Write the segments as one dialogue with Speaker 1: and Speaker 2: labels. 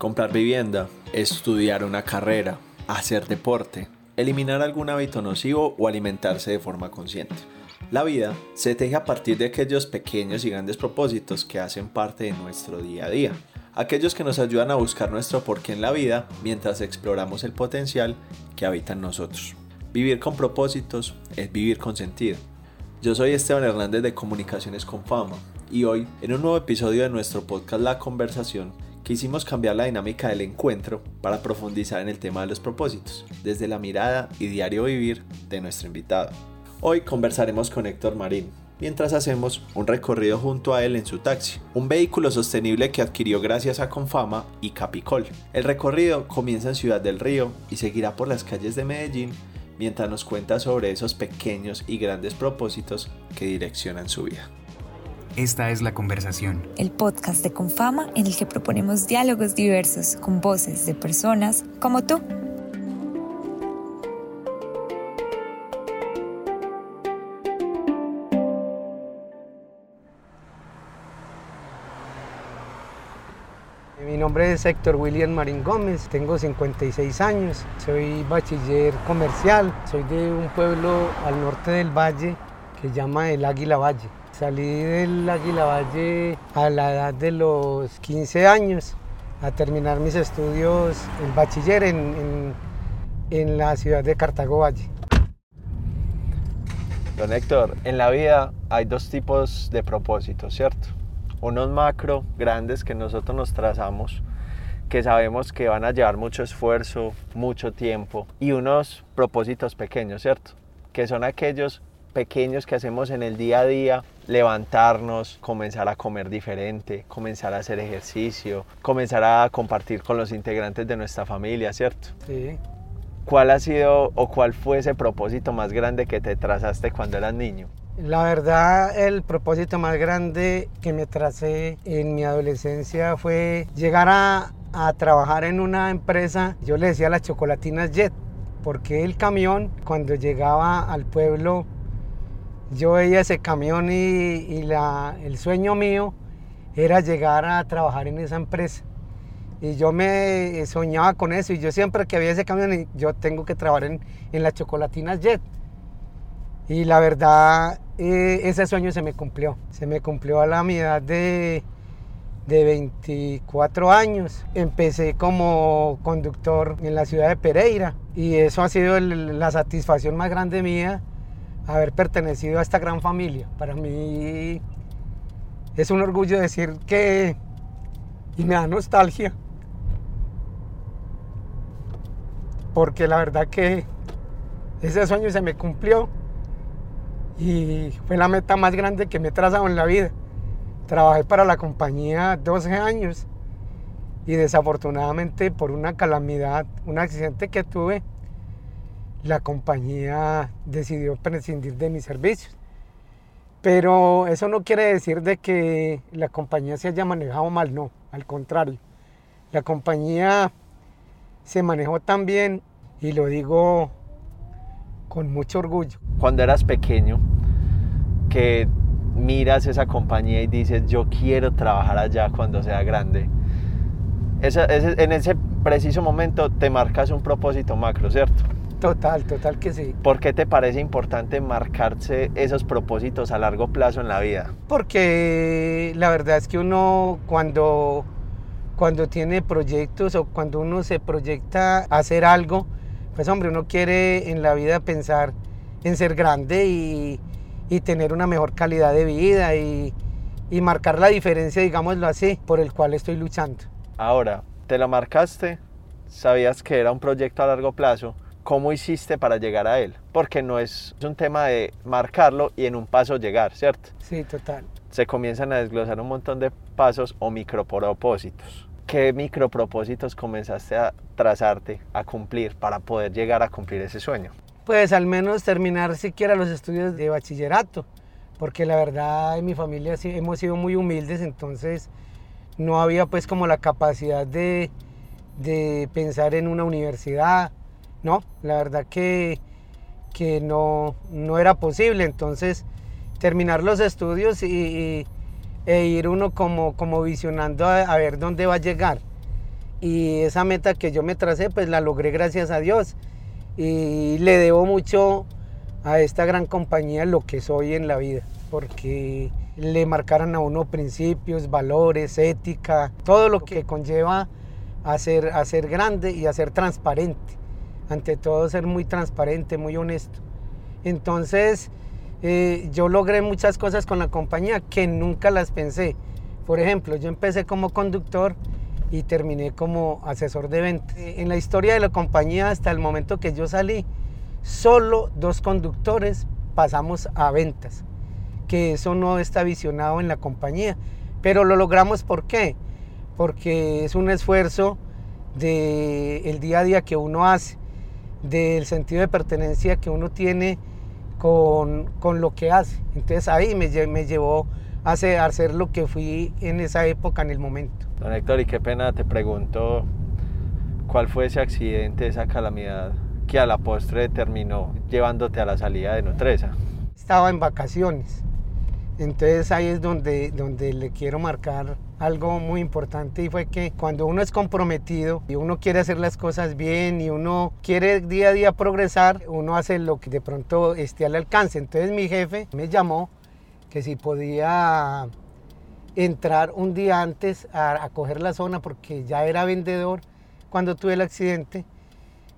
Speaker 1: comprar vivienda, estudiar una carrera, hacer deporte, eliminar algún hábito nocivo o alimentarse de forma consciente. La vida se teje a partir de aquellos pequeños y grandes propósitos que hacen parte de nuestro día a día, aquellos que nos ayudan a buscar nuestro porqué en la vida mientras exploramos el potencial que habita en nosotros. Vivir con propósitos es vivir con sentido. Yo soy Esteban Hernández de Comunicaciones con Fama y hoy, en un nuevo episodio de nuestro podcast La Conversación, quisimos cambiar la dinámica del encuentro para profundizar en el tema de los propósitos, desde la mirada y diario vivir de nuestro invitado. Hoy conversaremos con Héctor Marín, mientras hacemos un recorrido junto a él en su taxi, un vehículo sostenible que adquirió gracias a Confama y Capicol. El recorrido comienza en Ciudad del Río y seguirá por las calles de Medellín mientras nos cuenta sobre esos pequeños y grandes propósitos que direccionan su vida.
Speaker 2: Esta es La Conversación.
Speaker 3: El podcast de Confama en el que proponemos diálogos diversos con voces de personas como tú.
Speaker 4: Mi nombre es Héctor William Marín Gómez, tengo 56 años, soy bachiller comercial, soy de un pueblo al norte del valle que se llama el Águila Valle. Salí del Águila Valle a la edad de los 15 años a terminar mis estudios en bachiller en, en, en la ciudad de Cartago Valle.
Speaker 1: Don Héctor, en la vida hay dos tipos de propósitos, ¿cierto? unos macro grandes que nosotros nos trazamos, que sabemos que van a llevar mucho esfuerzo, mucho tiempo, y unos propósitos pequeños, ¿cierto? Que son aquellos pequeños que hacemos en el día a día, levantarnos, comenzar a comer diferente, comenzar a hacer ejercicio, comenzar a compartir con los integrantes de nuestra familia, ¿cierto?
Speaker 4: Sí.
Speaker 1: ¿Cuál ha sido o cuál fue ese propósito más grande que te trazaste cuando eras niño?
Speaker 4: La verdad, el propósito más grande que me tracé en mi adolescencia fue llegar a, a trabajar en una empresa, yo le decía las chocolatinas Jet, porque el camión, cuando llegaba al pueblo, yo veía ese camión y, el sueño mío era llegar a trabajar en esa empresa. Y yo me soñaba con eso y yo siempre que había ese camión, yo tengo que trabajar en, en las chocolatinas Jet. Y la verdad, eh, ese sueño se me cumplió. Se me cumplió a la mi edad de, de 24 años. Empecé como conductor en la ciudad de Pereira y eso ha sido la satisfacción más grande mía, haber pertenecido a esta gran familia. Para mí es un orgullo decir que, y me da nostalgia, porque la verdad que ese sueño se me cumplió y fue la meta más grande que me he trazado en la vida. Trabajé para la compañía 12 años y desafortunadamente por una calamidad, un accidente que tuve, la compañía decidió prescindir de mis servicios. Pero eso no quiere decir de que la compañía se haya manejado mal, no, al contrario. La compañía se manejó tan bien y lo digo con mucho orgullo.
Speaker 1: Cuando eras pequeño, que miras esa compañía y dices, yo quiero trabajar allá cuando sea grande. En ese preciso momento te marcas un propósito macro, ¿cierto?
Speaker 4: Total, total que sí.
Speaker 1: ¿Por qué te parece importante marcarse esos propósitos a largo plazo en la vida?
Speaker 4: Porque la verdad es que uno cuando, cuando tiene proyectos o cuando uno se proyecta a hacer algo, pues hombre, uno quiere en la vida pensar en ser grande y, y tener una mejor calidad de vida y, y, marcar la diferencia, digámoslo así, por el cual estoy luchando.
Speaker 1: Ahora, te lo marcaste, sabías que era un proyecto a largo plazo, ¿cómo hiciste para llegar a él? Porque no es un tema de marcarlo y en un paso llegar, ¿cierto?
Speaker 4: Sí, total.
Speaker 1: Se comienzan a desglosar un montón de pasos o micropropósitos. ¿Qué micropropósitos comenzaste a trazarte, a cumplir para poder llegar a cumplir ese sueño?
Speaker 4: Pues al menos terminar siquiera los estudios de bachillerato, porque la verdad en mi familia sí, hemos sido muy humildes, entonces no había pues como la capacidad de, de pensar en una universidad, no, la verdad que, que no, no era posible, entonces terminar los estudios y, e ir uno como, como visionando a, a, ver dónde va a llegar. y esa meta que yo me tracé, pues la logré gracias a Dios. Y le debo mucho a esta gran compañía lo que soy en la vida, porque le marcaron a uno principios, valores, ética, todo lo que conlleva a ser, a ser grande y a ser transparente. Ante todo, ser muy transparente, muy honesto. Entonces, eh, yo logré muchas cosas con la compañía que nunca las pensé. Por ejemplo, yo empecé como conductor y terminé como asesor de ventas. En la historia de la compañía, hasta el momento que yo salí, solo dos conductores pasamos a ventas, que eso no está visionado en la compañía. Pero lo logramos ¿por qué? Porque es un esfuerzo del el día a día que uno hace, del sentido de pertenencia que uno tiene con, con lo que hace. Entonces ahí me, me llevó a hacer, a hacer lo que fui en esa época, en el momento.
Speaker 1: Don Héctor, y qué pena te pregunto, ¿cuál fue ese accidente, esa calamidad que a la postre terminó llevándote a la salida de Nutresa?
Speaker 4: Estaba en vacaciones, entonces ahí es donde, donde le quiero marcar algo muy importante y fue que cuando uno es comprometido y uno quiere hacer las cosas bien y uno quiere día a día progresar, uno hace lo que de pronto esté al alcance. Entonces mi jefe me llamó que si podía entrar un día antes a, coger la zona porque ya era vendedor cuando tuve el accidente.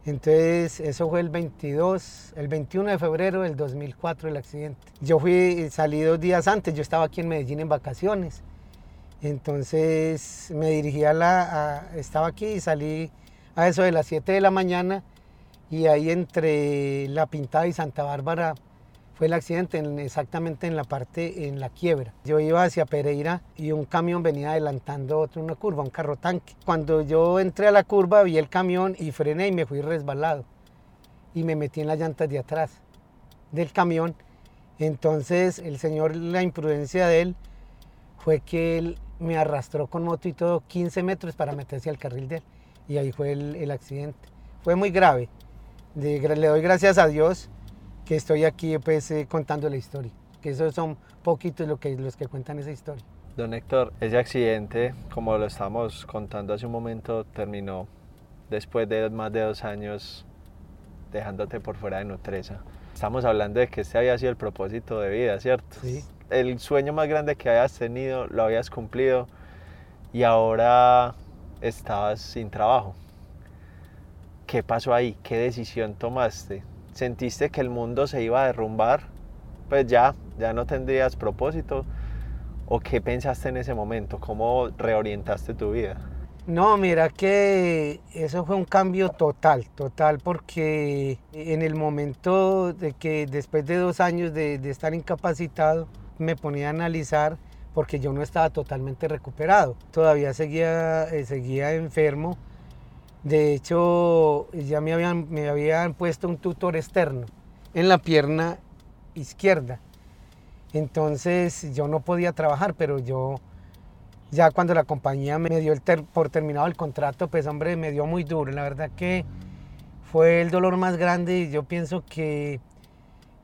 Speaker 4: Entonces, eso fue el 22, el 21 de febrero del 2004 el accidente. Yo fui, salí dos días antes, yo estaba aquí en Medellín en vacaciones. Entonces me dirigí a la, estaba aquí y salí a eso de las 7 de la mañana y ahí entre La Pintada y Santa Bárbara fue el accidente exactamente en la parte, en la quiebra. Yo iba hacia Pereira y un camión venía adelantando otro una curva, un carro tanque. Cuando yo entré a la curva vi el camión y frené y me fui resbalado y me metí en las llantas de atrás del camión. Entonces el señor, la imprudencia de él fue que él me arrastró con moto y todo 15 metros para meterse al carril de él. Y ahí fue el, accidente. Fue muy grave. le doy gracias a Dios que estoy aquí pues, eh, contando la historia. Que esos son poquitos lo que, los que cuentan esa historia.
Speaker 1: Don Héctor, ese accidente, como lo estamos contando hace un momento, terminó después de más de dos años dejándote por fuera de Nutresa. Estamos hablando de que este había sido el propósito de vida, ¿cierto?
Speaker 4: Sí
Speaker 1: el sueño más grande que hayas tenido lo habías cumplido y ahora estabas sin trabajo. ¿Qué pasó ahí? ¿Qué decisión tomaste? ¿Sentiste que el mundo se iba a derrumbar? Pues ya, ya no tendrías propósito. ¿O qué pensaste en ese momento? ¿Cómo reorientaste tu vida?
Speaker 4: No, mira que eso fue un cambio total, total, porque en el momento de que después de dos años de, de estar incapacitado, me ponía a analizar porque yo no estaba totalmente recuperado. Todavía seguía, eh, seguía enfermo. De hecho, ya me habían, me habían puesto un tutor externo en la pierna izquierda. Entonces yo no podía trabajar, pero yo ya cuando la compañía me dio el por terminado el contrato, pues hombre, me dio muy duro. La verdad que fue el dolor más grande y yo pienso que,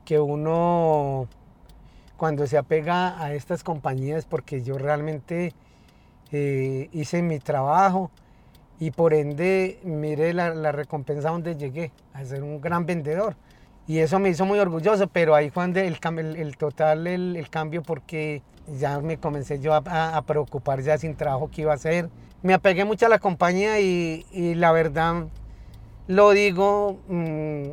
Speaker 4: que uno cuando se apega a estas compañías porque yo realmente eh, hice mi trabajo y por ende miré la, recompensa donde llegué, a ser un gran vendedor. Y eso me hizo muy orgulloso, pero ahí fue el, el total, el, cambio, porque ya me comencé yo a, preocupar ya sin trabajo que iba a hacer. Me apegué mucho a la compañía y, la verdad, lo digo, mm,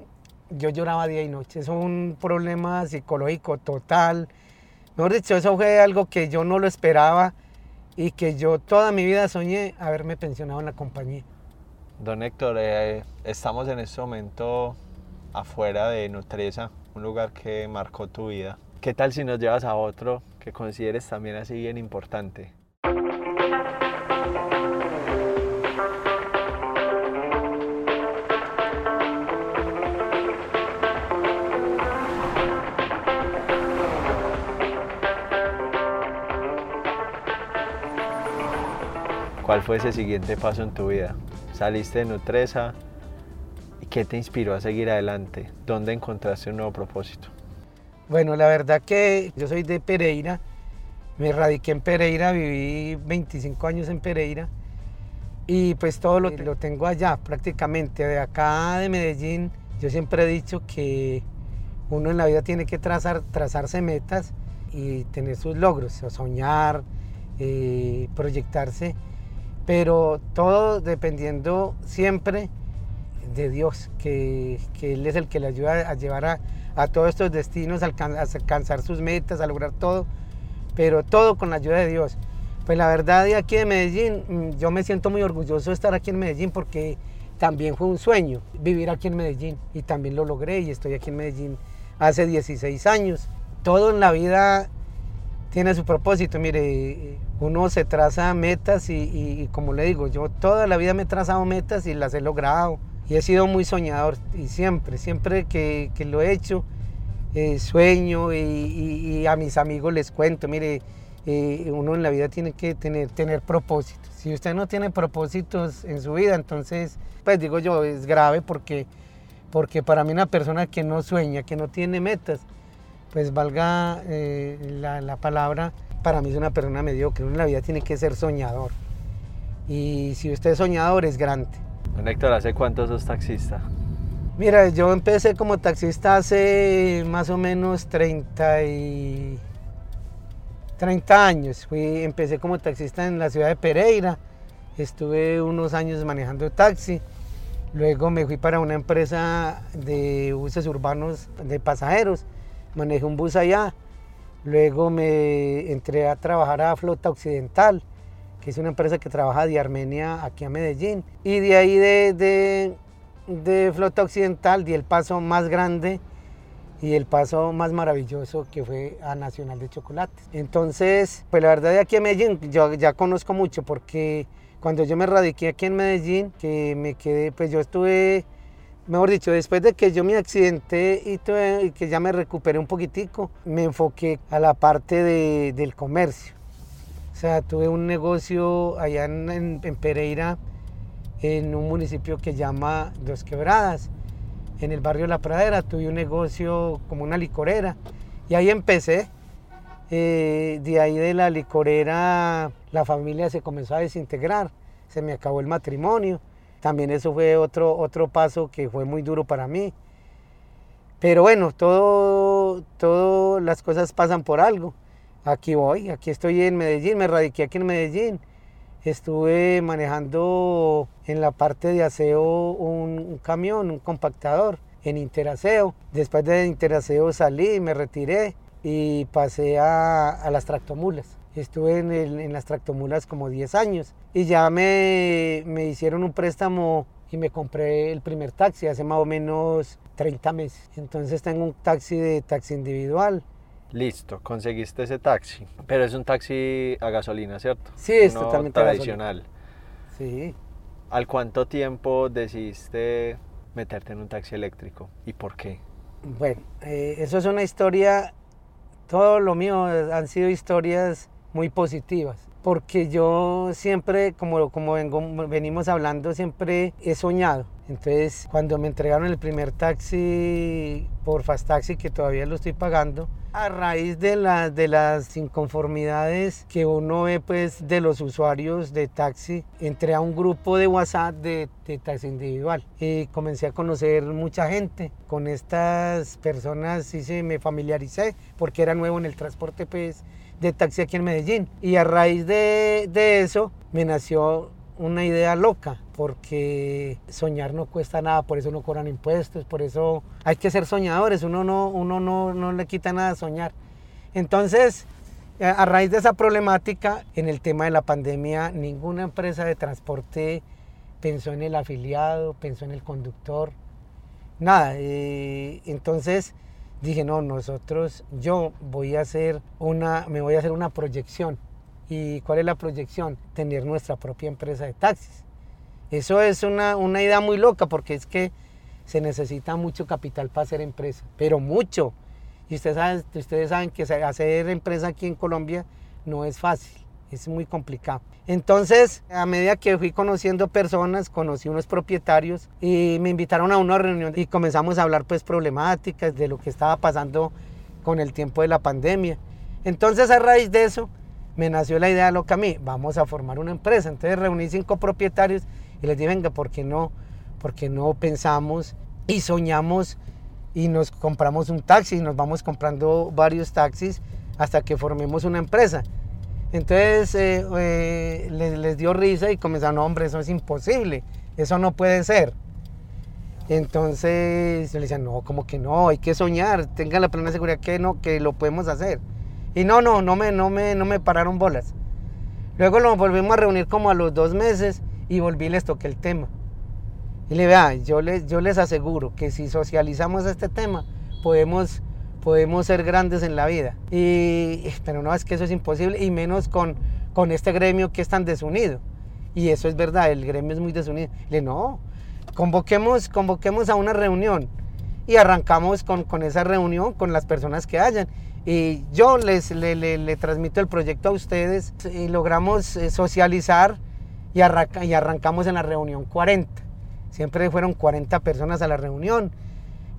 Speaker 4: yo lloraba día y noche. Es un problema psicológico total. Mejor dicho, eso fue algo que yo no lo esperaba y que yo toda mi vida soñé haberme pensionado en la compañía.
Speaker 1: Don Héctor, eh, estamos en este momento afuera de Nutresa, un lugar que marcó tu vida. ¿Qué tal si nos llevas a otro que consideres también así bien importante? ¿Cuál fue ese siguiente paso en tu vida? Saliste de Nutresa qué te inspiró a seguir adelante? ¿Dónde encontraste un nuevo propósito?
Speaker 4: Bueno, la verdad que yo soy de Pereira, me radiqué en Pereira, viví 25 años en Pereira y pues todo lo, lo tengo allá prácticamente. De acá de Medellín, yo siempre he dicho que uno en la vida tiene que trazar, trazarse metas y tener sus logros, soñar, eh, proyectarse, pero todo dependiendo siempre de Dios, que, que, Él es el que le ayuda a llevar a, a todos estos destinos, a alcanzar sus metas, a lograr todo, pero todo con la ayuda de Dios. Pues la verdad de aquí de Medellín, mm, yo me siento muy orgulloso de estar aquí en Medellín porque también fue un sueño vivir aquí en Medellín y también lo logré y estoy aquí en Medellín hace 16 años. Todo en la vida tiene su propósito. Mire, uno se traza metas y, como le digo, yo toda la vida me he trazado metas y las he logrado. Y he sido muy soñador y siempre, siempre que, lo he hecho, eh, sueño y, a mis amigos les cuento, mire, eh, uno en la vida tiene que tener, tener propósitos. Si usted no tiene propósitos en su vida, entonces, pues digo yo, es grave porque, porque para mí una persona que no sueña, que no tiene metas, pues valga eh, la, palabra, para mí es una persona mediocre. Uno en la vida tiene que ser soñador. Y si usted es soñador, es grande.
Speaker 1: Don Héctor, ¿hace cuánto sos taxista?
Speaker 4: Mira, yo empecé como taxista hace más o menos 30, y... 30 años. Fui, empecé como taxista en la ciudad de Pereira. Estuve unos años manejando taxi. Luego me fui para una empresa de buses urbanos de pasajeros manejé un bus allá. Luego me entré a trabajar a Flota Occidental, que es una empresa que trabaja de Armenia aquí a Medellín. Y de ahí de, de, Flota Occidental di el paso más grande y el paso más maravilloso que fue a Nacional de Chocolates. Entonces, pues la verdad de aquí a Medellín yo ya conozco mucho porque cuando yo me radiqué aquí en Medellín, que me quedé, pues yo estuve Mejor dicho, después de que yo me accidenté y, que ya me recuperé un poquitico, me enfoqué a la parte del comercio. O sea, tuve un negocio allá en, Pereira, en un municipio que llama Dos Quebradas, en el barrio La Pradera. Tuve un negocio como una licorera y ahí empecé. Eh, de ahí de la licorera la familia se comenzó a desintegrar, se me acabó el matrimonio también eso fue otro, otro paso que fue muy duro para mí. Pero bueno, todo, las cosas pasan por algo. Aquí voy, aquí estoy en Medellín, me radiqué aquí en Medellín. Estuve manejando en la parte de aseo un, camión, un compactador en Interaseo. Después de Interaseo salí, me retiré y pasé a las tractomulas. Estuve en, las tractomulas como 10 años y ya me, me hicieron un préstamo y me compré el primer taxi hace más o menos 30 meses. Entonces tengo un taxi de taxi individual.
Speaker 1: Listo, conseguiste ese taxi. Pero es un taxi a gasolina, ¿cierto?
Speaker 4: Sí, es totalmente
Speaker 1: tradicional.
Speaker 4: Sí.
Speaker 1: ¿Al cuánto tiempo decidiste meterte en un taxi eléctrico y por qué?
Speaker 4: Bueno, eh, eso es una historia, todo lo mío han sido historias muy positivas. Porque yo siempre, como, como venimos hablando, siempre he soñado. Entonces, cuando me entregaron el primer taxi por Fast Taxi, que todavía lo estoy pagando, a raíz de, las de las inconformidades que uno ve pues de los usuarios de taxi, entré a un grupo de WhatsApp de, de, taxi individual y comencé a conocer mucha gente. Con estas personas sí se me familiaricé porque era nuevo en el transporte pues de taxi aquí en Medellín. Y a raíz de, eso me nació una idea loca, porque soñar no cuesta nada, por eso no cobran impuestos, por eso hay que ser soñadores, uno no, uno no, no le quita nada a soñar. Entonces, a raíz de esa problemática, en el tema de la pandemia, ninguna empresa de transporte pensó en el afiliado, pensó en el conductor, nada. Eh, entonces, dije, no, nosotros, yo voy a hacer una, me voy a hacer una proyección. ¿Y cuál es la proyección? Tener nuestra propia empresa de taxis. Eso es una, una idea muy loca porque es que se necesita mucho capital para hacer empresa, pero mucho. Y ustedes saben, ustedes saben que hacer empresa aquí en Colombia no es fácil es muy complicado. Entonces, a medida que fui conociendo personas, conocí unos propietarios y me invitaron a una reunión y comenzamos a hablar pues problemáticas de lo que estaba pasando con el tiempo de la pandemia. Entonces, a raíz de eso, me nació la idea loca a mí, vamos a formar una empresa. Entonces reuní cinco propietarios y les dije, venga, ¿por qué no? Porque no pensamos y soñamos y nos compramos un taxi y nos vamos comprando varios taxis hasta que formemos una empresa. Entonces eh, eh, les, les, dio risa y comenzaron, hombre, eso es imposible, eso no puede ser. Entonces yo le decía, no, como que no, hay que soñar, tengan la plena seguridad que no, que lo podemos hacer. Y no, no, no me, no me, no me pararon bolas. Luego nos volvimos a reunir como a los dos meses y volví y les toqué el tema. Y le vea, yo les, yo les aseguro que si socializamos este tema, podemos, podemos ser grandes en la vida. Y, pero no, es que eso es imposible, y menos con, con este gremio que es tan desunido. Y eso es verdad, el gremio es muy desunido. Le no, convoquemos, convoquemos a una reunión y arrancamos con, con esa reunión con las personas que hayan. Y yo les le, le, le transmito el proyecto a ustedes y logramos eh, socializar y, arranca, y arrancamos en la reunión 40. Siempre fueron 40 personas a la reunión.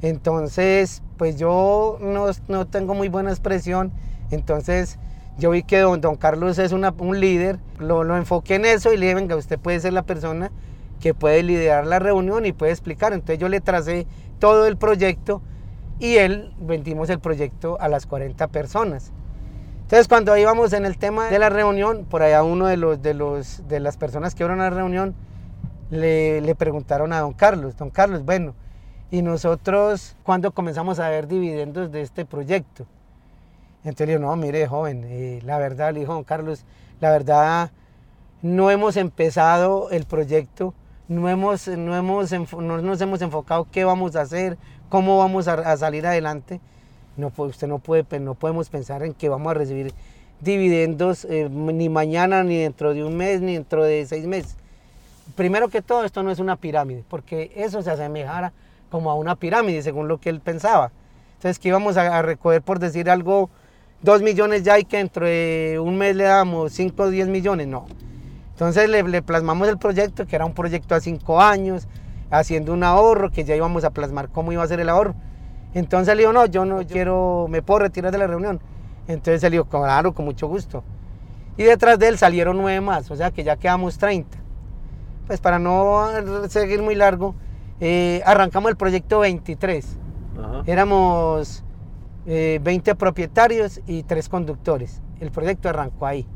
Speaker 4: Entonces, pues yo no, no tengo muy buena expresión. Entonces, yo vi que don, Carlos es un líder, lo, lo, enfoqué en eso y le dije, venga, usted puede ser la persona que puede liderar la reunión y puede explicar. Entonces yo le tracé todo el proyecto y él vendimos el proyecto a las 40 personas. Entonces cuando íbamos en el tema de la reunión, por allá uno de, los, de, los, de las personas que fueron a la reunión le, le preguntaron a don Carlos, don Carlos, bueno, ¿y nosotros cuándo comenzamos a ver dividendos de este proyecto? Entonces digo, no, mire, joven, eh, la verdad, le dijo don Carlos, la verdad, no hemos empezado el proyecto, no, hemos, no, hemos, no nos hemos enfocado qué vamos a hacer, cómo vamos a, a salir adelante. No, usted no puede, no podemos pensar en que vamos a recibir dividendos eh, ni mañana, ni dentro de un mes, ni dentro de seis meses. Primero que todo, esto no es una pirámide, porque eso se asemejara como a una pirámide, según lo que él pensaba. Entonces, que íbamos a, a recoger, por decir algo, dos millones ya y que dentro de un mes le damos cinco o diez millones, no. Entonces le, le, plasmamos el proyecto, que era un proyecto a cinco años, haciendo un ahorro, que ya íbamos a plasmar cómo iba a ser el ahorro. Entonces le digo, no, yo no quiero, me puedo retirar de la reunión. Entonces le digo, claro, con mucho gusto. Y detrás de él salieron nueve más, o sea que ya quedamos 30. Pues para no seguir muy largo, eh, arrancamos el proyecto 23. Ajá. Éramos eh, 20 propietarios y tres conductores. El proyecto arrancó ahí.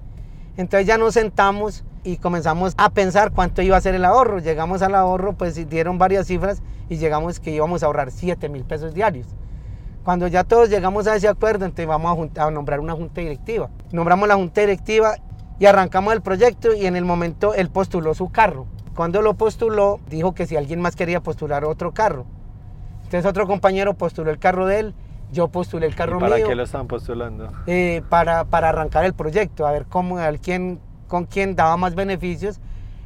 Speaker 4: Entonces ya nos sentamos y comenzamos a pensar cuánto iba a ser el ahorro. Llegamos al ahorro, pues dieron varias cifras y llegamos que íbamos a ahorrar 7 mil pesos diarios. Cuando ya todos llegamos a ese acuerdo, entonces vamos a, a, nombrar una junta directiva. Nombramos la junta directiva y arrancamos el proyecto y en el momento él postuló su carro. Cuando lo postuló, dijo que si alguien más quería postular otro carro. Entonces otro compañero postuló el carro de él, yo postulé el carro
Speaker 1: ¿Y para
Speaker 4: mío.
Speaker 1: qué lo estaban postulando?
Speaker 4: Eh, para, para arrancar el proyecto, a ver cómo, a ver quién, con quién daba más beneficios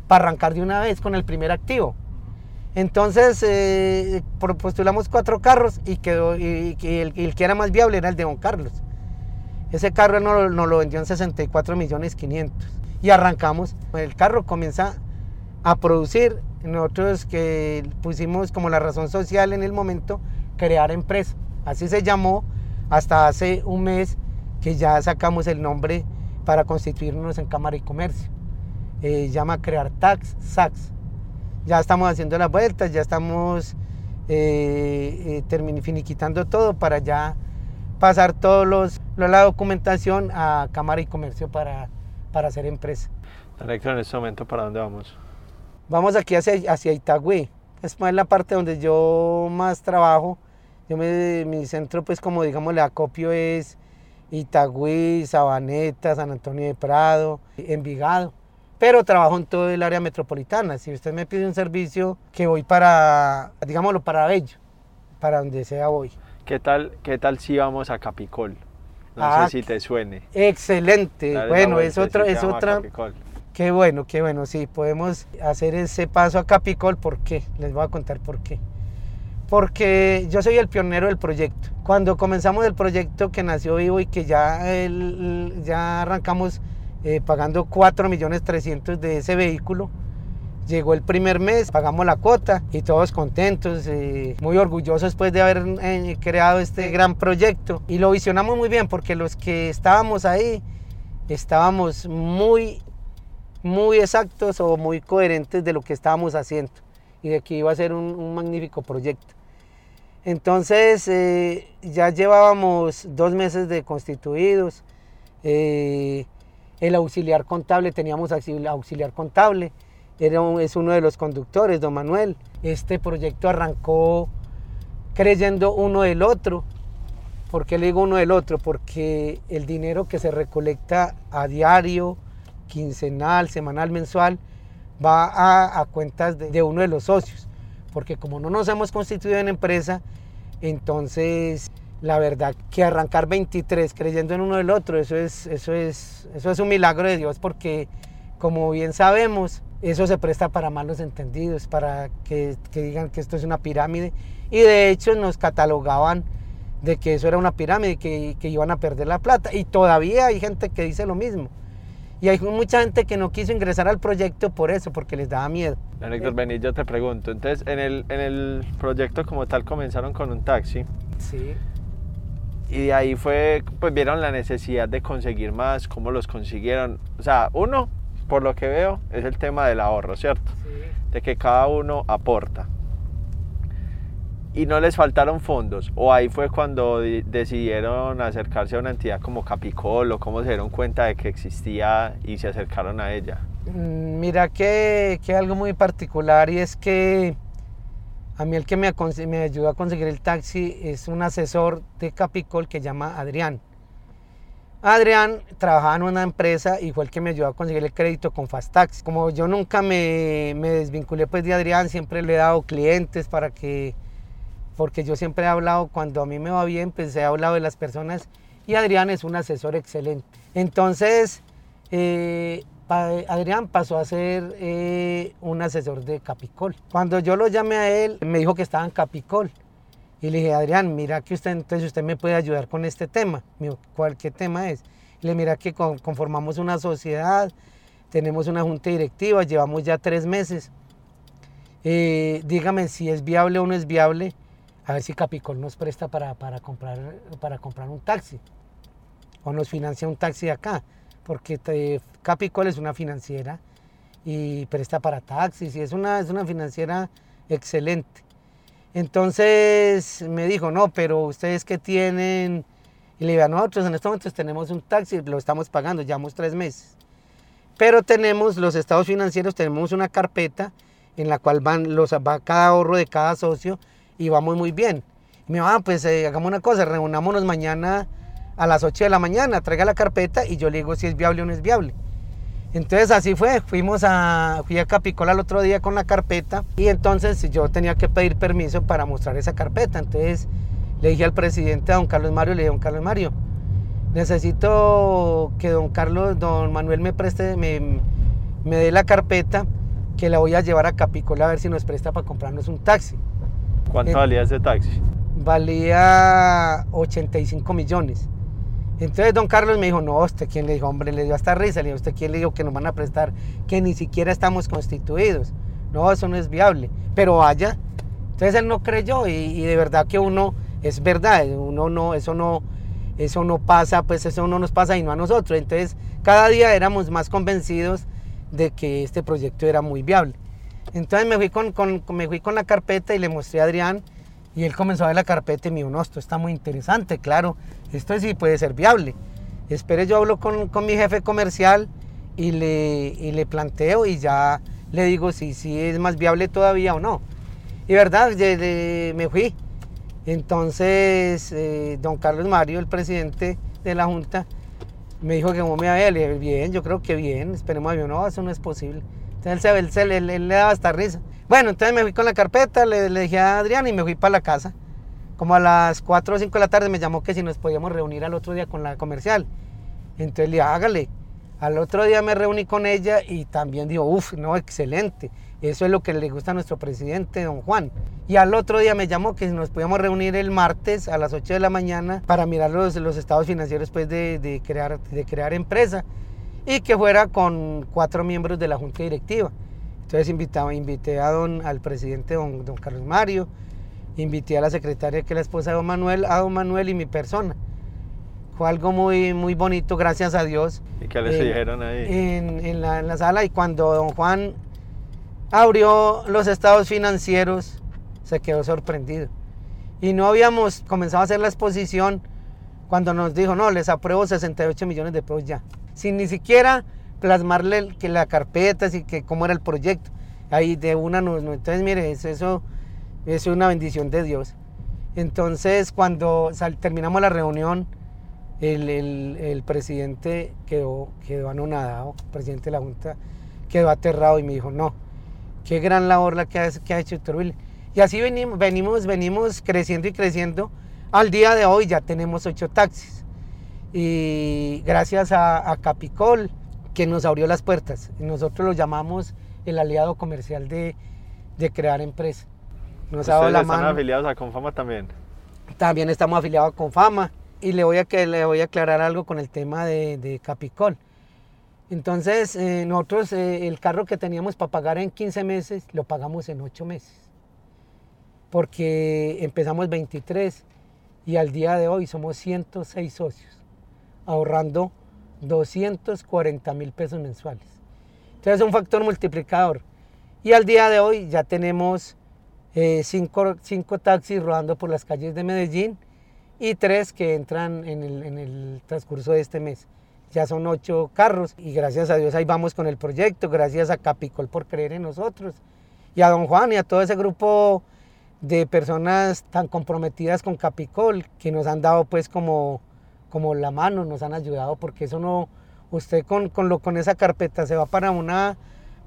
Speaker 4: para arrancar de una vez con el primer activo. Entonces eh, postulamos cuatro carros y quedó y, y, el, y, el, que era más viable era el de Don Carlos. Ese carro nos, nos lo vendió en 64 millones 500 y arrancamos. El carro comienza a producir. Nosotros que pusimos como la razón social en el momento crear empresa. Así se llamó hasta hace un mes que ya sacamos el nombre para constituirnos en Cámara y Comercio. Eh, llama Crear Tax Sax. Ya estamos haciendo las vueltas, ya estamos eh, eh, finiquitando todo para ya pasar todos los, la documentación a Cámara y Comercio para, para hacer empresa.
Speaker 1: Director, en este momento, ¿para dónde vamos?
Speaker 4: Vamos aquí hacia, hacia Itagüí. Es la parte donde yo más trabajo. Yo me, mi centro, pues como digamos, le acopio es Itagüí, Sabaneta, San Antonio de Prado, Envigado. Pero trabajo en todo el área metropolitana. Si usted me pide un servicio, que voy para, digámoslo, para Bello, para donde sea voy.
Speaker 1: ¿Qué tal, qué tal si vamos a Capicol? No ah, sé si te suene.
Speaker 4: Excelente. Dale bueno, es otra, es otra. Qué bueno, qué bueno. Sí, podemos hacer ese paso a Capicol. ¿Por qué? Les voy a contar por qué porque yo soy el pionero del proyecto. Cuando comenzamos el proyecto que nació vivo y que ya, ya arrancamos eh, pagando 4 millones 300 de ese vehículo, llegó el primer mes, pagamos la cuota y todos contentos, eh, muy orgullosos después de haber eh, creado este gran proyecto. Y lo visionamos muy bien porque los que estábamos ahí estábamos muy, muy exactos o muy coherentes de lo que estábamos haciendo y de que iba a ser un, magnífico proyecto. Entonces eh, ya llevábamos dos meses de constituidos, eh, el auxiliar contable, teníamos auxiliar contable, era es uno de los conductores, don Manuel. Este proyecto arrancó creyendo uno del otro. ¿Por qué le digo uno del otro? Porque el dinero que se recolecta a diario, quincenal, semanal, mensual, va a, cuentas de, uno de los socios. Porque como no nos hemos constituido en empresa, entonces la verdad que arrancar 23 creyendo en uno del otro, eso es, eso es, eso es un milagro de Dios porque como bien sabemos, eso se presta para malos entendidos, para que, digan que esto es una pirámide. Y de hecho nos catalogaban de que eso era una pirámide, que, que iban a perder la plata. Y todavía hay gente que dice lo mismo. Y hay mucha gente que no quiso ingresar al proyecto por eso, porque les daba miedo.
Speaker 1: Héctor Benítez, yo te pregunto, entonces en el, en el proyecto como tal comenzaron con un taxi.
Speaker 4: Sí.
Speaker 1: Y de ahí fue, pues vieron la necesidad de conseguir más, cómo los consiguieron. O sea, uno, por lo que veo, es el tema del ahorro, ¿cierto? De que cada uno aporta. Y no les faltaron fondos. O ahí fue cuando decidieron acercarse a una entidad como Capicol o cómo se dieron cuenta de que existía y se acercaron a ella.
Speaker 4: Mm, mira que, que algo muy particular y es que a mí el que me, me ayudó a conseguir el taxi es un asesor de Capicol que llama Adrián. Adrián trabajaba en una empresa y fue el que me ayudó a conseguir el crédito con Fastax. Como yo nunca me, desvinculé pues de Adrián, siempre le he dado clientes para que, porque yo siempre he hablado, cuando a mí me va bien, pues he hablado de las personas y Adrián es un asesor excelente. Entonces, eh, Adrián pasó a ser eh, un asesor de Capicol. Cuando yo lo llamé a él, me dijo que estaba en Capicol. Y le dije, Adrián, mira que usted, entonces usted me puede ayudar con este tema. Me dijo, ¿cuál qué tema es? Y le mira que conformamos una sociedad, tenemos una junta directiva, llevamos ya tres meses. Eh, dígame si es viable o no es viable, a ver si Capicol nos presta para, comprar, para comprar un taxi o nos financia un taxi acá, porque Capicol es una financiera y presta para taxis y es una, es una financiera excelente. Entonces me dijo, no, pero ustedes que tienen... Y le dije, nosotros en estos momentos tenemos un taxi, lo estamos pagando, llevamos tres meses. Pero tenemos los estados financieros, tenemos una carpeta en la cual van los, va cada ahorro de cada socio y vamos muy bien. Y me dijo, ah, pues eh, hagamos una cosa, reunámonos mañana a las 8 de la mañana, traiga la carpeta y yo le digo si es viable o no es viable. Entonces así fue, fuimos a, fui a Capicola el otro día con la carpeta y entonces yo tenía que pedir permiso para mostrar esa carpeta. Entonces le dije al presidente, a don Carlos Mario, le dije, don Carlos Mario, necesito que don Carlos, don Manuel me preste, me, me dé la carpeta que la voy a llevar a Capicola a ver si nos presta para comprarnos un taxi.
Speaker 1: ¿Cuánto valía ese taxi?
Speaker 4: Valía 85 millones. Entonces don Carlos me dijo, no, ¿usted quién le dijo? Hombre, le dio hasta risa. Le dijo, ¿usted quién le dijo que nos van a prestar? Que ni siquiera estamos constituidos. No, eso no es viable. Pero vaya. Entonces él no creyó y, de verdad que uno, es verdad, uno no, eso no, eso no pasa, pues eso no nos pasa y no a nosotros. Entonces cada día éramos más convencidos de que este proyecto era muy viable. Entonces me fui con, me fui con la carpeta y le mostré a Adrián y él comenzó a ver la carpeta y me dijo, no, esto está muy interesante, claro, esto sí puede ser viable. Espere, yo hablo con, mi jefe comercial y le, le planteo y ya le digo si, si es más viable todavía o no. Y verdad, me fui. Entonces, eh, don Carlos Mario, el presidente de la Junta, me dijo que cómo me había, le dije, bien, yo creo que bien, esperemos a no, eso no es posible. Entonces él, él, él le daba hasta risa. Bueno, entonces me fui con la carpeta, le, dije a Adrián y me fui para la casa. Como a las 4 o 5 de la tarde me llamó que si nos podíamos reunir al otro día con la comercial. Entonces le dije, hágale. Al otro día me reuní con ella y también dijo, uff, no, excelente. Eso es lo que le gusta a nuestro presidente, don Juan. Y al otro día me llamó que nos podíamos reunir el martes a las 8 de la mañana para mirar los, los estados financieros pues, de, de, crear, de crear empresa y que fuera con cuatro miembros de la junta directiva. Entonces invitaba, invité a don, al presidente don, don Carlos Mario, invité a la secretaria que es la esposa de don Manuel, a don Manuel y mi persona. Fue algo muy, muy bonito, gracias a Dios.
Speaker 1: ¿Y qué les
Speaker 4: Eh,
Speaker 1: dijeron ahí?
Speaker 4: En, en la, en la sala y cuando don Juan abrió los estados financieros, se quedó sorprendido. Y no habíamos comenzado a hacer la exposición cuando nos dijo, no, les apruebo 68 millones de pesos ya. Sin ni siquiera plasmarle que la carpeta, y que cómo era el proyecto. Ahí de una nos- Entonces, mire, eso, eso es una bendición de Dios. Entonces, cuando sal- terminamos la reunión, el, el- el presidente quedó, quedó anonadado, el presidente de la Junta quedó aterrado y me dijo, no, qué gran labor la que ha, que ha hecho Willy. Y así venimos, venimos, venimos creciendo y creciendo. Al día de hoy ya tenemos ocho taxis. Y gracias a, a Capicol, que nos abrió las puertas. Nosotros lo llamamos el aliado comercial de, de crear empresa. Nos ha dado
Speaker 1: ¿Ustedes
Speaker 4: la
Speaker 1: están
Speaker 4: mano.
Speaker 1: afiliados a Confama también?
Speaker 4: También estamos afiliados con Fama y le voy a, que, le voy a aclarar algo con el tema de, de Capicol. Entonces, eh, nosotros eh, el carro que teníamos para pagar en 15 meses lo pagamos en 8 meses. Porque empezamos 23 y al día de hoy somos 106 socios, ahorrando 240 mil pesos mensuales. Entonces es un factor multiplicador. Y al día de hoy ya tenemos eh, cinco, cinco taxis rodando por las calles de Medellín y tres que entran en el, en el transcurso de este mes. Ya son ocho carros y gracias a Dios ahí vamos con el proyecto, gracias a Capicol por creer en nosotros y a don Juan y a todo ese grupo de personas tan comprometidas con Capicol que nos han dado pues como, como la mano, nos han ayudado porque eso no, usted con, con, lo, con esa carpeta se va para, una,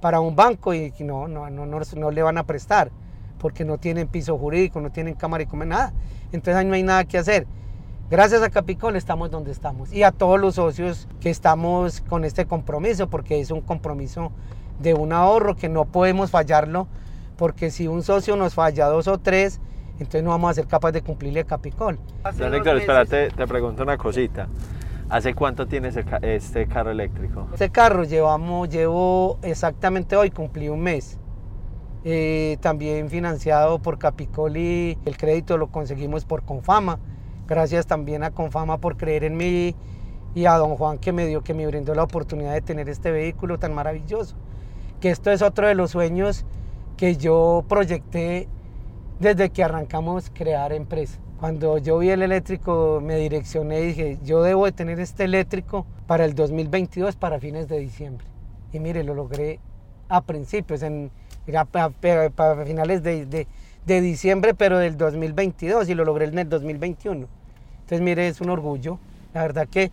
Speaker 4: para un banco y no, no, no, no, no le van a prestar porque no tienen piso jurídico, no tienen cámara y come nada. Entonces ahí no hay nada que hacer. Gracias a Capicol estamos donde estamos y a todos los socios que estamos con este compromiso, porque es un compromiso de un ahorro que no podemos fallarlo, porque si un socio nos falla dos o tres, entonces no vamos a ser capaces de cumplirle a Capicol.
Speaker 1: Don Héctor, espérate, te pregunto una cosita. ¿Hace cuánto tienes este carro eléctrico?
Speaker 4: Este carro llevamos, llevo exactamente hoy, cumplí un mes. Eh, también financiado por Capicol y el crédito lo conseguimos por Confama. Gracias también a Confama por creer en mí y a don Juan que me dio, que me brindó la oportunidad de tener este vehículo tan maravilloso. Que esto es otro de los sueños que yo proyecté desde que arrancamos crear empresa. Cuando yo vi el eléctrico me direccioné y dije, yo debo de tener este eléctrico para el 2022, para fines de diciembre. Y mire, lo logré a principios, en, para, finales de, de, de, diciembre, pero del 2022 y lo logré en el 2021. Entonces, mire, es un orgullo. La verdad que,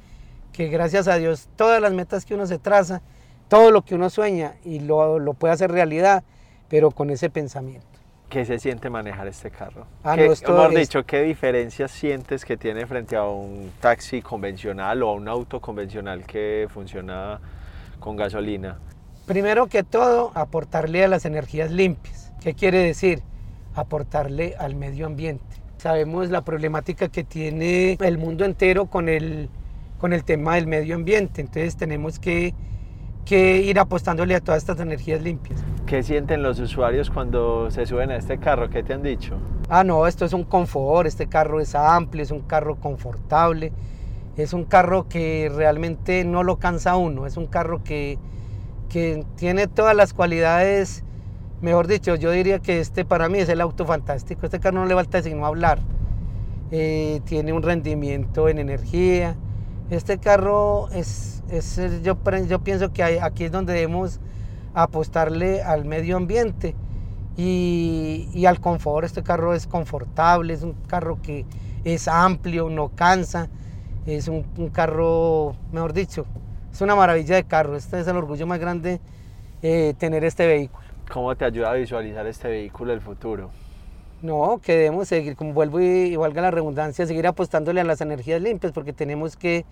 Speaker 4: que gracias a Dios, todas las metas que uno se traza, todo lo que uno sueña y lo, lo puede hacer realidad, pero con ese pensamiento.
Speaker 1: ¿Qué se siente manejar este carro?
Speaker 4: Ah,
Speaker 1: ¿Qué,
Speaker 4: no, esto es-
Speaker 1: dicho, ¿qué diferencias sientes que tiene frente a un taxi convencional o a un auto convencional que funciona con gasolina?
Speaker 4: Primero que todo, aportarle a las energías limpias. ¿Qué quiere decir? Aportarle al medio ambiente. Sabemos la problemática que tiene el mundo entero con el, con el tema del medio ambiente, entonces tenemos que, que ir apostándole a todas estas energías limpias.
Speaker 1: ¿Qué sienten los usuarios cuando se suben a este carro? ¿Qué te han dicho?
Speaker 4: Ah, no, esto es un confort, este carro es amplio, es un carro confortable, es un carro que realmente no lo cansa uno, es un carro que, que tiene todas las cualidades, mejor dicho, yo diría que este para mí es el auto fantástico, este carro no le falta sino hablar, Eh, tiene un rendimiento en energía, este carro es, es yo, yo pienso que hay- aquí es donde debemos apostarle al medio ambiente y, y al confort. Este carro es confortable, es un carro que es amplio, no cansa, es un, un carro, mejor dicho, es una maravilla de carro. Este es el orgullo más grande eh, tener este vehículo.
Speaker 1: ¿Cómo te ayuda a visualizar este vehículo del futuro?
Speaker 4: No, que debemos seguir, como vuelvo y, y valga la redundancia, seguir apostándole a las energías limpias porque tenemos que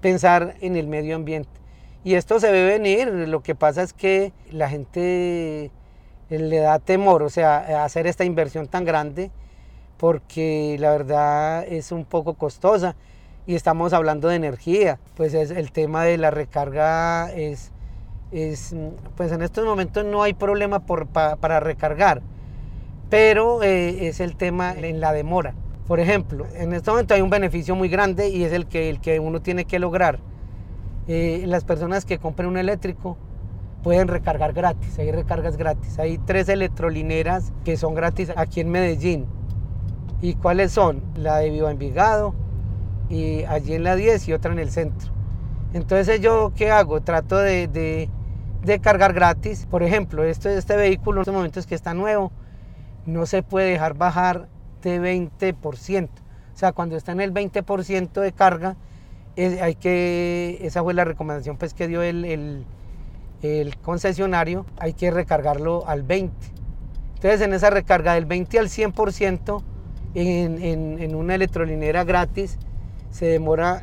Speaker 4: pensar en el medio ambiente. Y esto se ve venir, lo que pasa es que la gente eh, le da temor, o sea, a hacer esta inversión tan grande porque la verdad es un poco costosa y estamos hablando de energía, pues es, el tema de la recarga es, es, pues en estos momentos no hay problema para recargar, pero eh, es el tema en la demora. Por ejemplo, en este momento hay un beneficio muy grande y es el que, el que uno tiene que lograr. Eh, las personas que compren un eléctrico pueden recargar gratis, hay recargas gratis. Hay tres electrolineras que son gratis aquí en Medellín. ¿Y cuáles son? La de Viva Envigado y allí en la 10 y otra en el centro. Entonces yo, ¿qué hago? Trato de, de, cargar gratis. Por ejemplo, este, este vehículo en estos momentos que está nuevo, no se puede dejar bajar de 20%. O sea, cuando está en el 20% de carga, hay que, esa fue la recomendación pues, que dio el, el, concesionario, hay que recargarlo al 20%. Entonces, en esa recarga del 20 al 100%, en, en, en una electrolinera gratis, se demora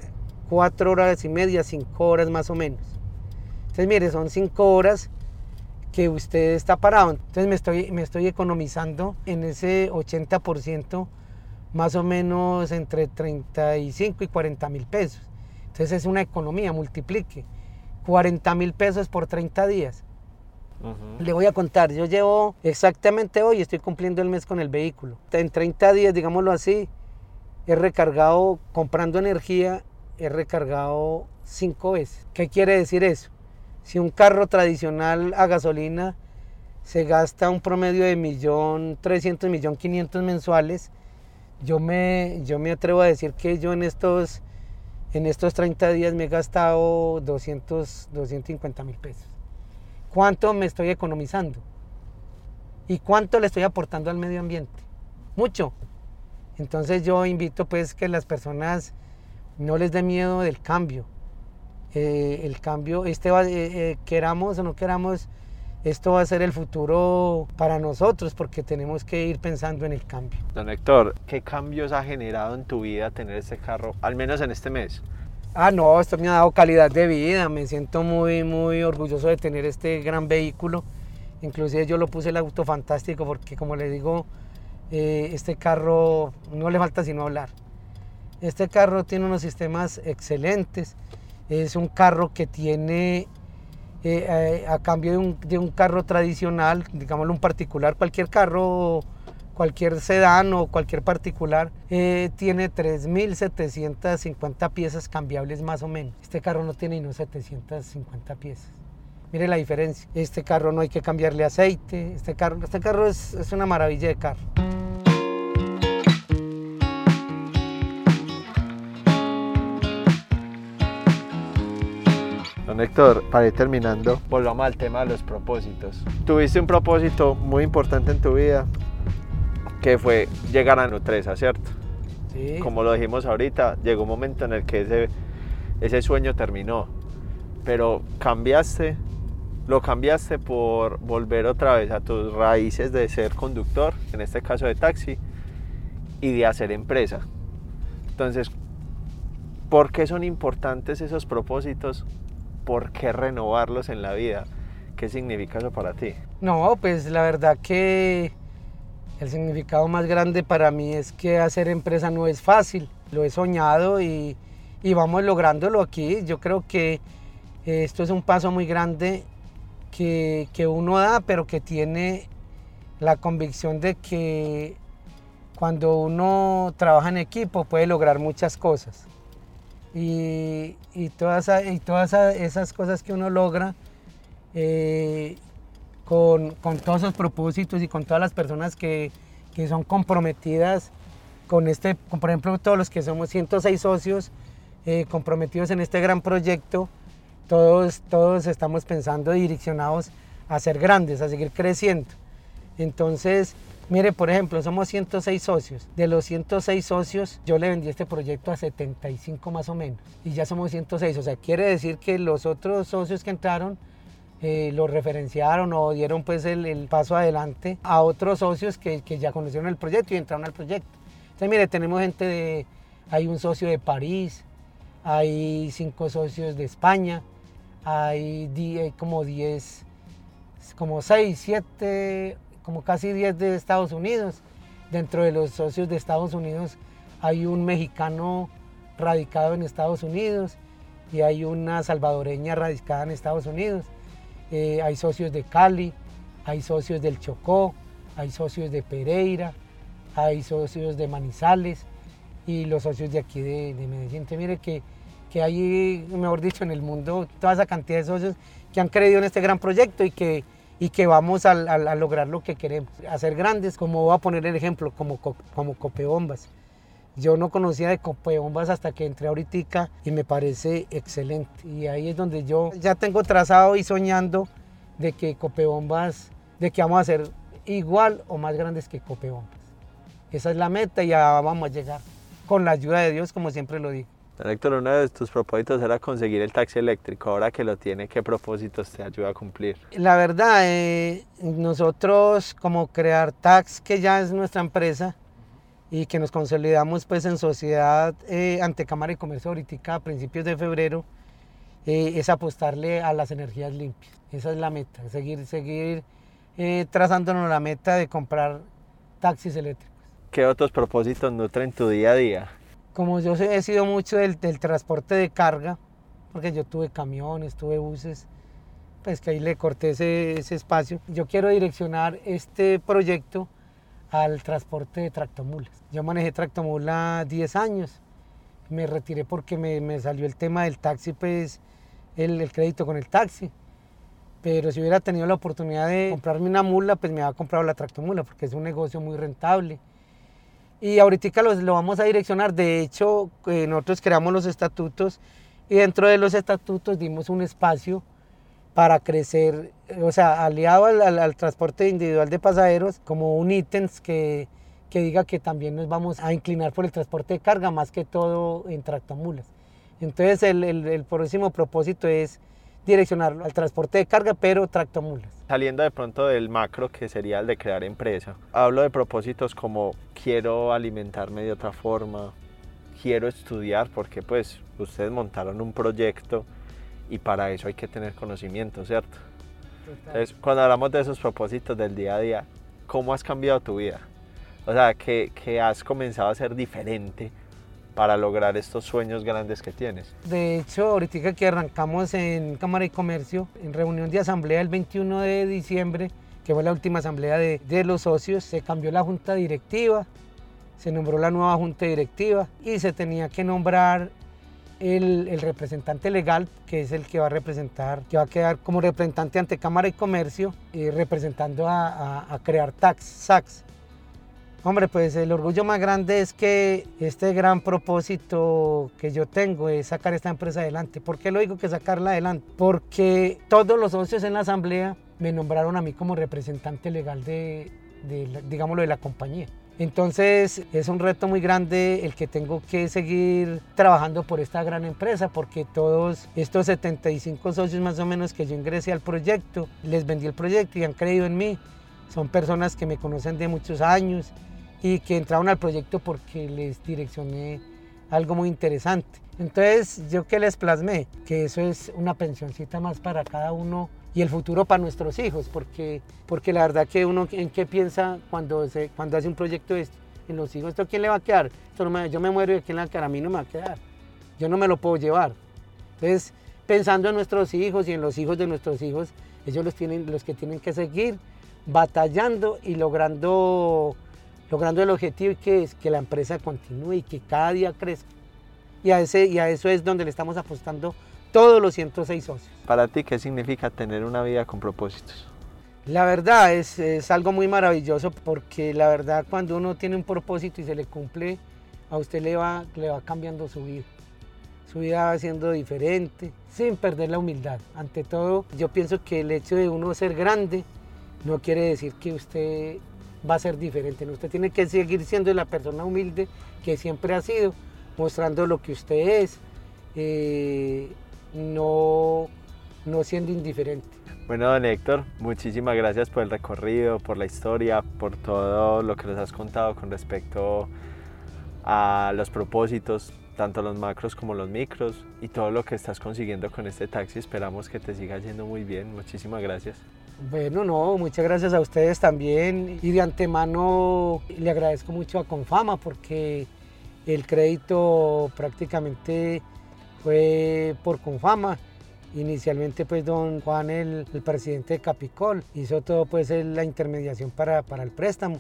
Speaker 4: 4 horas y media, 5 horas más o menos. Entonces, mire, son 5 horas que usted está parado. Entonces me estoy, me estoy economizando en ese 80% más o menos entre 35 y 40 mil pesos. Entonces es una economía, multiplique. 40 mil pesos por 30 días. Le voy a contar, yo llevo exactamente hoy, estoy cumpliendo el mes con el vehículo. En 30 días, digámoslo así, he recargado, comprando energía, he recargado 5 veces. ¿Qué quiere decir eso? Si un carro tradicional a gasolina se gasta un promedio de millón 300, millón 500 mensuales, yo me, yo me atrevo a decir que yo en estos, en estos 30 días me he gastado 200, 250 mil pesos. ¿Cuánto me estoy economizando? ¿Y cuánto le estoy aportando al medio ambiente? Mucho. Entonces yo invito pues que las personas no les dé miedo del cambio, eh, el cambio, este va, eh, eh, queramos o no queramos, esto va a ser el futuro para nosotros porque tenemos que ir pensando en el cambio.
Speaker 1: Don Héctor, ¿qué cambios ha generado en tu vida tener este carro, al menos en este mes?
Speaker 4: Ah, no, esto me ha dado calidad de vida, me siento muy, muy orgulloso de tener este gran vehículo. Inclusive yo lo puse el auto fantástico porque como le digo, este carro no le falta sino hablar. Este carro tiene unos sistemas excelentes es un carro que tiene, eh, eh, a cambio de un, carro tradicional, digámoslo un particular, cualquier carro, cualquier sedán o cualquier particular, eh, tiene 3.750 piezas cambiables más o menos. Este carro no tiene ni 750 piezas. Mire la diferencia. Este carro no hay que cambiarle aceite. Este carro, este carro es, es una maravilla de carro.
Speaker 1: Héctor, para ir terminando, volvamos al tema de los propósitos. Tuviste un propósito muy importante en tu vida, que fue llegar a Nutresa, ¿cierto? Sí. Como lo dijimos ahorita, llegó un momento en el que ese, ese sueño terminó, pero cambiaste, lo cambiaste por volver otra vez a tus raíces de ser conductor, en este caso de taxi, y de hacer empresa. Entonces, ¿por qué son importantes esos propósitos ¿por qué renovarlos en la vida? ¿Qué significa eso para ti?
Speaker 4: No, pues la verdad que el significado más grande para mí es que hacer empresa no es fácil. Lo he soñado y, vamos lográndolo aquí. Yo creo que esto es un paso muy grande que, que uno da, pero que tiene la convicción de que cuando uno trabaja en equipo puede lograr muchas cosas y, todas, y todas esas cosas que uno logra eh, con, todos esos propósitos y con todas las personas que, son comprometidas con este, por ejemplo, todos los que somos 106 socios eh, comprometidos en este gran proyecto, todos, todos estamos pensando direccionados a ser grandes, a seguir creciendo. Entonces, Mire, por ejemplo, somos 106 socios. De los 106 socios, yo le vendí este proyecto a 75 más o menos. Y ya somos 106. O sea, quiere decir que los otros socios que entraron eh, lo referenciaron o dieron pues el, paso adelante a otros socios que, ya conocieron el proyecto y entraron al proyecto. Entonces, mire, tenemos gente de... Hay un socio de París, hay cinco socios de España, hay como 10, como 6, 7 como casi 10 de Estados Unidos. Dentro de los socios de Estados Unidos hay un mexicano radicado en Estados Unidos y hay una salvadoreña radicada en Estados Unidos. Eh, hay socios de Cali, hay socios del Chocó, hay socios de Pereira, hay socios de Manizales. y los socios de aquí de, de Medellín. Entonces, mire que, que hay, mejor dicho, en el mundo toda esa cantidad de socios que han creído en este gran proyecto y que, y que vamos a, lograr lo que queremos, hacer grandes, como voy a poner el ejemplo, como, Co- como Copebombas. Yo no conocía de Copebombas hasta que entré ahorita y me parece excelente. Y ahí es donde yo ya tengo trazado y soñando de que Copebombas, de que vamos a ser igual o más grandes que Copebombas. Esa es la meta y ya vamos a llegar con la ayuda de Dios, como siempre lo digo.
Speaker 1: Don Héctor, uno de tus propósitos era conseguir el taxi eléctrico. Ahora que lo tiene, ¿qué propósitos te ayuda a cumplir?
Speaker 4: La verdad, eh, nosotros como Crear Tax, que ya es nuestra empresa y que nos consolidamos pues en sociedad eh, ante Cámara de Comercio ahorita a principios de febrero, eh, es apostarle a las energías limpias. Esa es la meta, seguir, seguir eh, trazándonos la meta de comprar taxis eléctricos.
Speaker 1: ¿Qué otros propósitos nutren tu día a día?
Speaker 4: Como yo he sido mucho del, transporte de carga, porque yo tuve camiones, tuve buses, pues que ahí le corté ese, espacio. Yo quiero direccionar este proyecto al transporte de tractomulas. Yo manejé tractomula 10 años, me retiré porque me, me salió el tema del taxi, pues el, el crédito con el taxi. Pero si hubiera tenido la oportunidad de comprarme una mula, pues me había comprado la tractomula, porque es un negocio muy rentable. Y ahorita lo, lo vamos a direccionar. De hecho, eh, nosotros creamos los estatutos y dentro de los estatutos dimos un espacio para crecer, eh, o sea, aliado al, al- al transporte individual de pasajeros, como un ítems que, que diga que también nos vamos a inclinar por el transporte de carga, más que todo en tractomulas. Entonces, el, el- el próximo propósito es direccionarlo al transporte de carga, pero tractomulas.
Speaker 1: Saliendo de pronto del macro, que sería el de crear empresa, hablo de propósitos como quiero alimentarme de otra forma, quiero estudiar, porque pues ustedes montaron un proyecto y para eso hay que tener conocimiento, ¿cierto? Entonces, cuando hablamos de esos propósitos del día a día, ¿cómo has cambiado tu vida? O sea, ¿qué, qué has comenzado a ser diferente para lograr estos sueños grandes que tienes?
Speaker 4: De hecho, ahorita que arrancamos en Cámara de Comercio, en reunión de asamblea el 21 de diciembre, que fue la última asamblea de, de los socios, se cambió la junta directiva, se nombró la nueva junta directiva y se tenía que nombrar el, el representante legal, que es el que va a representar, que va a quedar como representante ante Cámara de Comercio, eh, representando a, a- crear tax, SAX. Hombre, pues el orgullo más grande es que este gran propósito que yo tengo es sacar esta empresa adelante. ¿Por qué lo digo que sacarla adelante? Porque todos los socios en la asamblea me nombraron a mí como representante legal de, de digámoslo, de la compañía. Entonces es un reto muy grande el que tengo que seguir trabajando por esta gran empresa porque todos estos 75 socios más o menos que yo ingresé al proyecto, les vendí el proyecto y han creído en mí. Son personas que me conocen de muchos años y que entraron al proyecto porque les direccioné algo muy interesante. Entonces, ¿yo qué les plasmé? Que eso es una pensioncita más para cada uno y el futuro para nuestros hijos, porque, porque la verdad que uno en qué piensa cuando, se, cuando hace un proyecto de esto, en los hijos, ¿esto quién le va a quedar? Esto no me- yo me muero y ¿a quién le va a quedar? A mí no me va a quedar. Yo no me lo puedo llevar. Entonces, pensando en nuestros hijos y en los hijos de nuestros hijos, ellos los, tienen, los que tienen que seguir batallando y logrando, logrando el objetivo que es que la empresa continúe y que cada día crezca. Y a, ese, y a eso es donde le estamos apostando todos los 106 socios.
Speaker 1: Para ti, ¿qué significa tener una vida con propósitos?
Speaker 4: La verdad es, es algo muy maravilloso porque la verdad cuando uno tiene un propósito y se le cumple, a usted le va, le va cambiando su vida. Su vida va siendo diferente, sin perder la humildad. Ante todo, yo pienso que el hecho de uno ser grande no quiere decir que usted va a ser diferente. Usted tiene que seguir siendo la persona humilde que siempre ha sido, mostrando lo que usted es, eh, no, no siendo indiferente.
Speaker 1: Bueno, don Héctor, muchísimas gracias por el recorrido, por la historia, por todo lo que nos has contado con respecto a los propósitos, tanto los macros como los micros, y todo lo que estás consiguiendo con este taxi. Esperamos que te siga yendo muy bien. Muchísimas gracias.
Speaker 4: Bueno, no, muchas gracias a ustedes también y de antemano le agradezco mucho a Confama porque el crédito prácticamente fue por Confama. Inicialmente pues don Juan, el, presidente de Capicol, hizo todo pues la intermediación para, el préstamo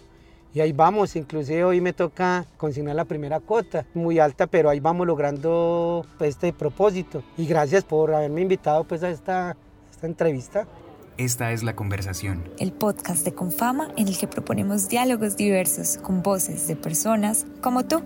Speaker 4: Y ahí vamos, inclusive hoy me toca consignar la primera cuota, muy alta, pero ahí vamos logrando pues, este propósito. Y gracias por haberme invitado pues, a esta, esta entrevista.
Speaker 2: Esta es la conversación.
Speaker 3: El podcast de Confama en el que proponemos diálogos diversos con voces de personas como tú.